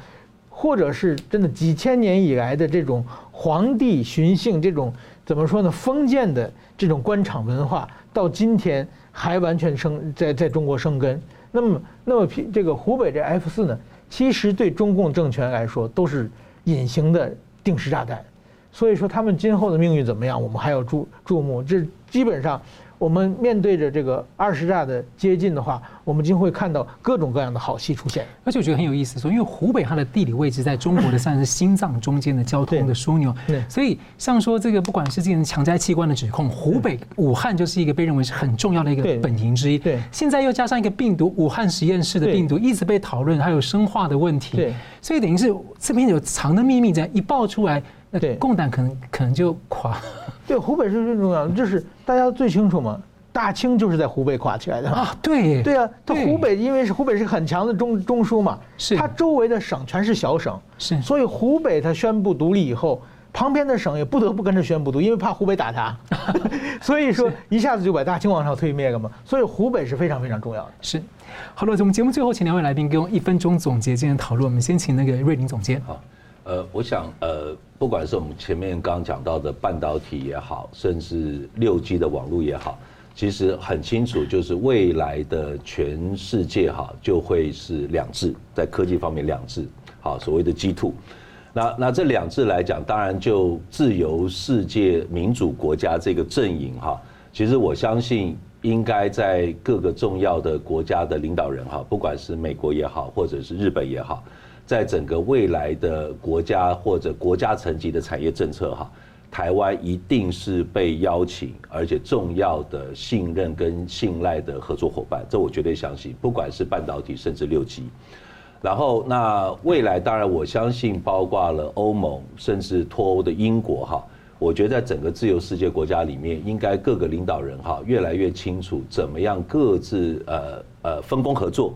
或者是真的几千年以来的这种皇帝巡幸，这种怎么说呢？封建的这种官场文化，到今天还完全生在在中国生根。那么，那么这个湖北这 F 四呢，其实对中共政权来说都是隐形的定时炸弹。所以说，他们今后的命运怎么样，我们还要注注目。这基本上。我们面对着这个二十大的接近的话，我们就会看到各种各样的好戏出现。
而且我觉得很有意思，说因为湖北它的地理位置在中国的算是心脏中间的交通的枢纽，对，所以像说这个不管是进行强摘器官的指控，湖北武汉就是一个被认为是很重要的一个本营之一。对，现在又加上一个病毒，武汉实验室的病毒一直被讨论，还有生化的问题。对，所以等于是这边有藏的秘密，这样一爆出来，那共党可能可能就垮。
对，湖北是最重要的，就是大家最清楚嘛。大清就是在湖北垮起来的
啊，对，
对啊，它湖北因为是湖北是很强的中中枢嘛，是它周围的省全是小省，是，所以湖北它宣布独立以后，旁边的省也不得不跟着宣布独立，因为怕湖北打它，所以说一下子就把大清王朝推灭了嘛，所以湖北是非常非常重要的。
是，好了，我们节目最后请两位来宾给我们一分钟总结今天讨论，我们先请那个瑞林总监。
好，呃，我想呃。不管是我们前面刚讲到的半导体也好，甚至六 G 的网络也好，其实很清楚，就是未来的全世界哈就会是两制，在科技方面两制，好，所谓的 G two。那那这两制来讲，当然就自由世界民主国家这个阵营哈，其实我相信应该在各个重要的国家的领导人哈，不管是美国也好，或者是日本也好。在整个未来的国家或者国家层级的产业政策哈，台湾一定是被邀请而且重要的信任跟信赖的合作伙伴，这我绝对相信。不管是半导体甚至六 G，然后那未来当然我相信包括了欧盟甚至脱欧的英国哈，我觉得在整个自由世界国家里面，应该各个领导人哈越来越清楚怎么样各自呃呃分工合作。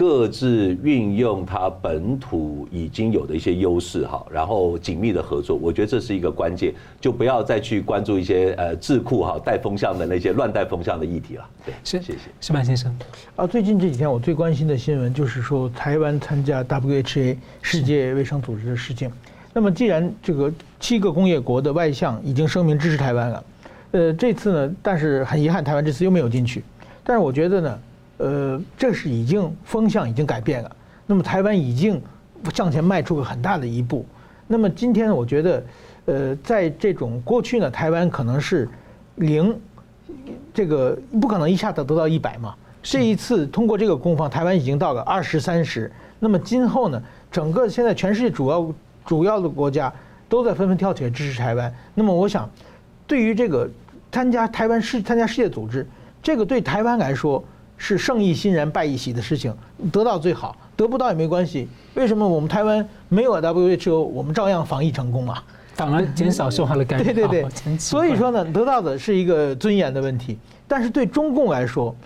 各自运用它本土已经有的一些优势哈，然后紧密的合作，我觉得这是一个关键，就不要再去关注一些呃智库哈带风向的那些乱带风向的议题了。对，
是，谢谢，矢板先生。
啊，最近这几天我最关心的新闻就是说台湾参加 WHA 世界卫生组织的事情。那么既然这个七个工业国的外相已经声明支持台湾了，呃，这次呢，但是很遗憾，台湾这次又没有进去。但是我觉得呢。呃，这是已经风向已经改变了，那么台湾已经向前迈出了很大的一步。那么今天，我觉得，呃，在这种过去呢，台湾可能是零，这个不可能一下子得到一百嘛。这一次通过这个攻防，台湾已经到了二十三十。那么今后呢，整个现在全世界主要主要的国家都在纷纷跳起来支持台湾。那么我想，对于这个参加台湾世参加世界组织。这个对台湾来说是胜一欣然败一喜的事情，得到最好，得不到也没关系。为什么我们台湾没有 WHO，我们照样防疫成功啊？
反而减少受害的感染。
对对对，所以说呢，得到的是一个尊严的问题。但是对中共来说，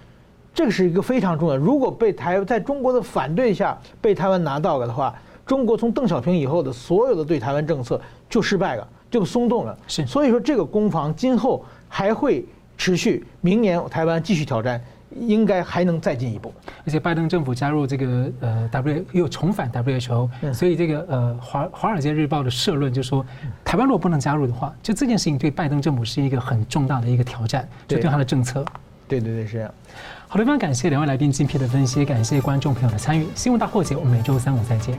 这个是一个非常重要。如果被台在中国的反对下被台湾拿到了的话，中国从邓小平以后的所有的对台湾政策就失败了，就松动了。
是，
所以说这个攻防今后还会持续，明年台湾继续挑战。应该还能再进一步，
而且拜登政府加入这个呃 W 又重返 WHO，所以这个呃华华尔街日报的社论就说，台湾如果不能加入的话，就这件事情对拜登政府是一个很重大的一个挑战，就对他的政策。
对对对，是这样。
好的，非常感谢两位来宾精辟的分析，感谢观众朋友的参与。新闻大破解，我们每周三五再见。